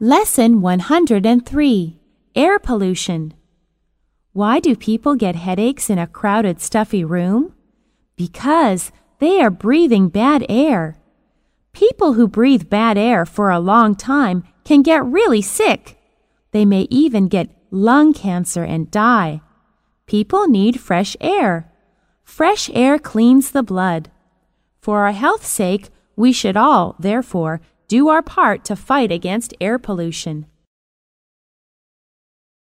Lesson 103 Air Pollution. Why do people get headaches in a crowded, stuffy room? Because they are breathing bad air. People who breathe bad air for a long time can get really sick. They may even get lung cancer and die. People need fresh air. Fresh air cleans the blood. For our health's sake, we should all, therefore, do our part to fight against air pollution.